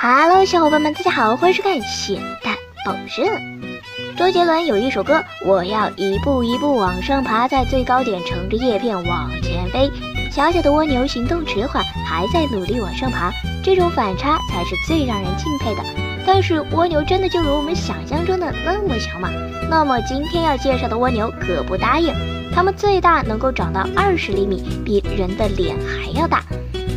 Hello，小伙伴们，大家好，欢迎收看咸蛋宝社。周杰伦有一首歌，我要一步一步往上爬，在最高点乘着叶片往前飞。小小的蜗牛行动迟缓，还在努力往上爬，这种反差才是最让人敬佩的。但是蜗牛真的就如我们想象中的那么小吗？那么今天要介绍的蜗牛可不答应，它们最大能够长到二十厘米，比人的脸还要大。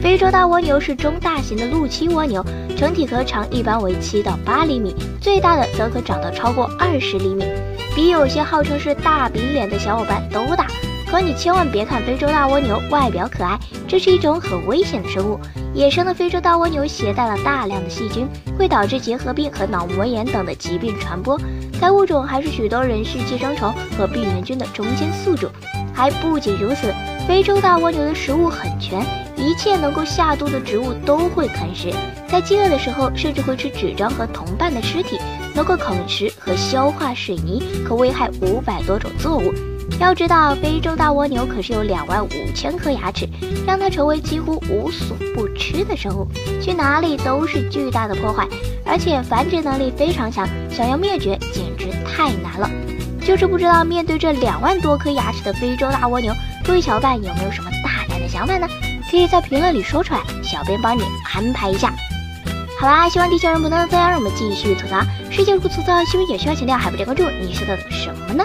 非洲大蜗牛是中大型的陆栖蜗牛，整体壳长一般为七到八厘米，最大的则可长到超过二十厘米，比有些号称是大饼脸的小伙伴都大。可你千万别看非洲大蜗牛外表可爱，这是一种很危险的生物。野生的非洲大蜗牛携带了大量的细菌，会导致结核病和脑膜炎等的疾病传播。该物种还是许多人畜寄生虫和病原菌的中间宿主。还不仅如此，非洲大蜗牛的食物很全。一切能够下肚的植物都会啃食，在饥饿的时候甚至会吃纸张和同伴的尸体。能够啃食和消化水泥，可危害五百多种作物。要知道，非洲大蜗牛可是有两万五千颗牙齿，让它成为几乎无所不吃的生物，去哪里都是巨大的破坏。而且繁殖能力非常强，想要灭绝简直太难了。就是不知道面对这两万多颗牙齿的非洲大蜗牛，各位小伙伴有没有什么大胆的想法呢？可以在评论里说出来，小编帮你安排一下。好啦，希望地球人不能这样，让我们继续吐槽。世界如此粗糙，新闻也需要强调，还不点关注，你是在等什么呢？